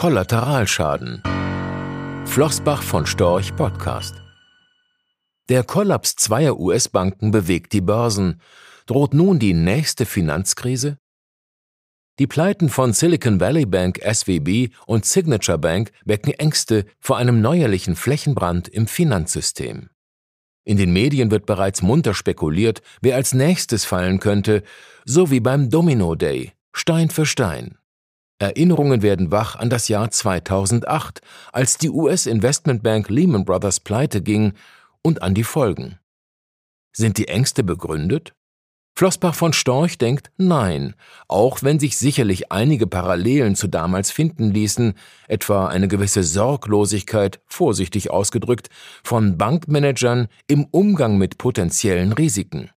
Kollateralschaden. Flossbach von Storch Podcast. Der Kollaps zweier US-Banken bewegt die Börsen. Droht nun die nächste Finanzkrise? Die Pleiten von Silicon Valley Bank SVB und Signature Bank wecken Ängste vor einem neuerlichen Flächenbrand im Finanzsystem. In den Medien wird bereits munter spekuliert, wer als nächstes fallen könnte, so wie beim Domino Day, Stein für Stein. Erinnerungen werden wach an das Jahr 2008, als die US-Investmentbank Lehman Brothers pleite ging, und an die Folgen. Sind die Ängste begründet? Flossbach von Storch denkt nein, auch wenn sich sicherlich einige Parallelen zu damals finden ließen, etwa eine gewisse Sorglosigkeit, vorsichtig ausgedrückt, von Bankmanagern im Umgang mit potenziellen Risiken.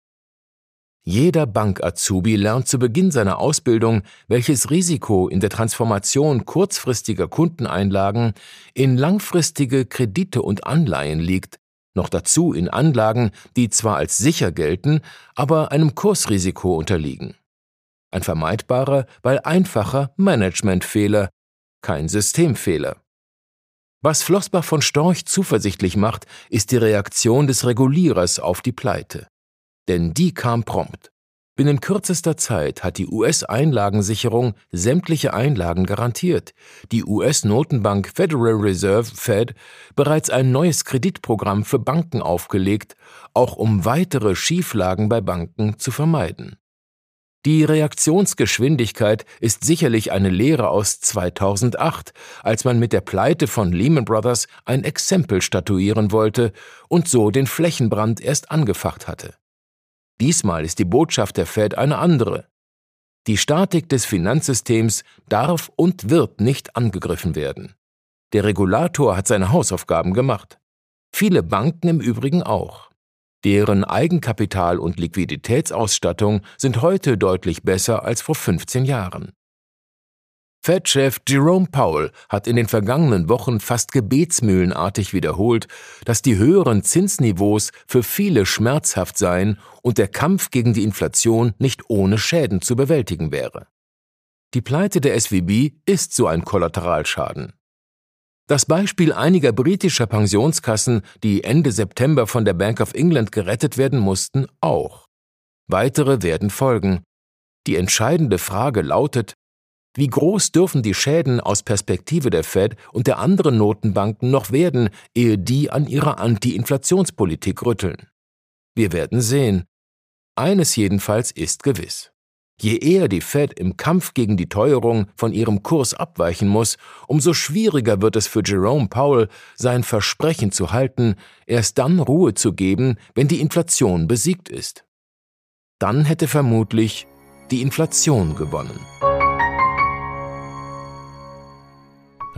Jeder Bank-Azubi lernt zu Beginn seiner Ausbildung, welches Risiko in der Transformation kurzfristiger Kundeneinlagen in langfristige Kredite und Anleihen liegt, noch dazu in Anlagen, die zwar als sicher gelten, aber einem Kursrisiko unterliegen. Ein vermeidbarer, weil einfacher Managementfehler, kein Systemfehler. Was Flossbach von Storch zuversichtlich macht, ist die Reaktion des Regulierers auf die Pleite. Denn die kam prompt. Binnen kürzester Zeit hat die US-Einlagensicherung sämtliche Einlagen garantiert, die US-Notenbank Federal Reserve Fed bereits ein neues Kreditprogramm für Banken aufgelegt, auch um weitere Schieflagen bei Banken zu vermeiden. Die Reaktionsgeschwindigkeit ist sicherlich eine Lehre aus 2008, als man mit der Pleite von Lehman Brothers ein Exempel statuieren wollte und so den Flächenbrand erst angefacht hatte. Diesmal ist die Botschaft der Fed eine andere. Die Statik des Finanzsystems darf und wird nicht angegriffen werden. Der Regulator hat seine Hausaufgaben gemacht. Viele Banken im Übrigen auch. Deren Eigenkapital und Liquiditätsausstattung sind heute deutlich besser als vor 15 Jahren. Fed-Chef Jerome Powell hat in den vergangenen Wochen fast gebetsmühlenartig wiederholt, dass die höheren Zinsniveaus für viele schmerzhaft seien und der Kampf gegen die Inflation nicht ohne Schäden zu bewältigen wäre. Die Pleite der SVB ist so ein Kollateralschaden. Das Beispiel einiger britischer Pensionskassen, die Ende September von der Bank of England gerettet werden mussten, auch. Weitere werden folgen. Die entscheidende Frage lautet, wie groß dürfen die Schäden aus Perspektive der Fed und der anderen Notenbanken noch werden, ehe die an ihrer Anti-Inflationspolitik rütteln? Wir werden sehen. Eines jedenfalls ist gewiss. Je eher die Fed im Kampf gegen die Teuerung von ihrem Kurs abweichen muss, umso schwieriger wird es für Jerome Powell, sein Versprechen zu halten, erst dann Ruhe zu geben, wenn die Inflation besiegt ist. Dann hätte vermutlich die Inflation gewonnen.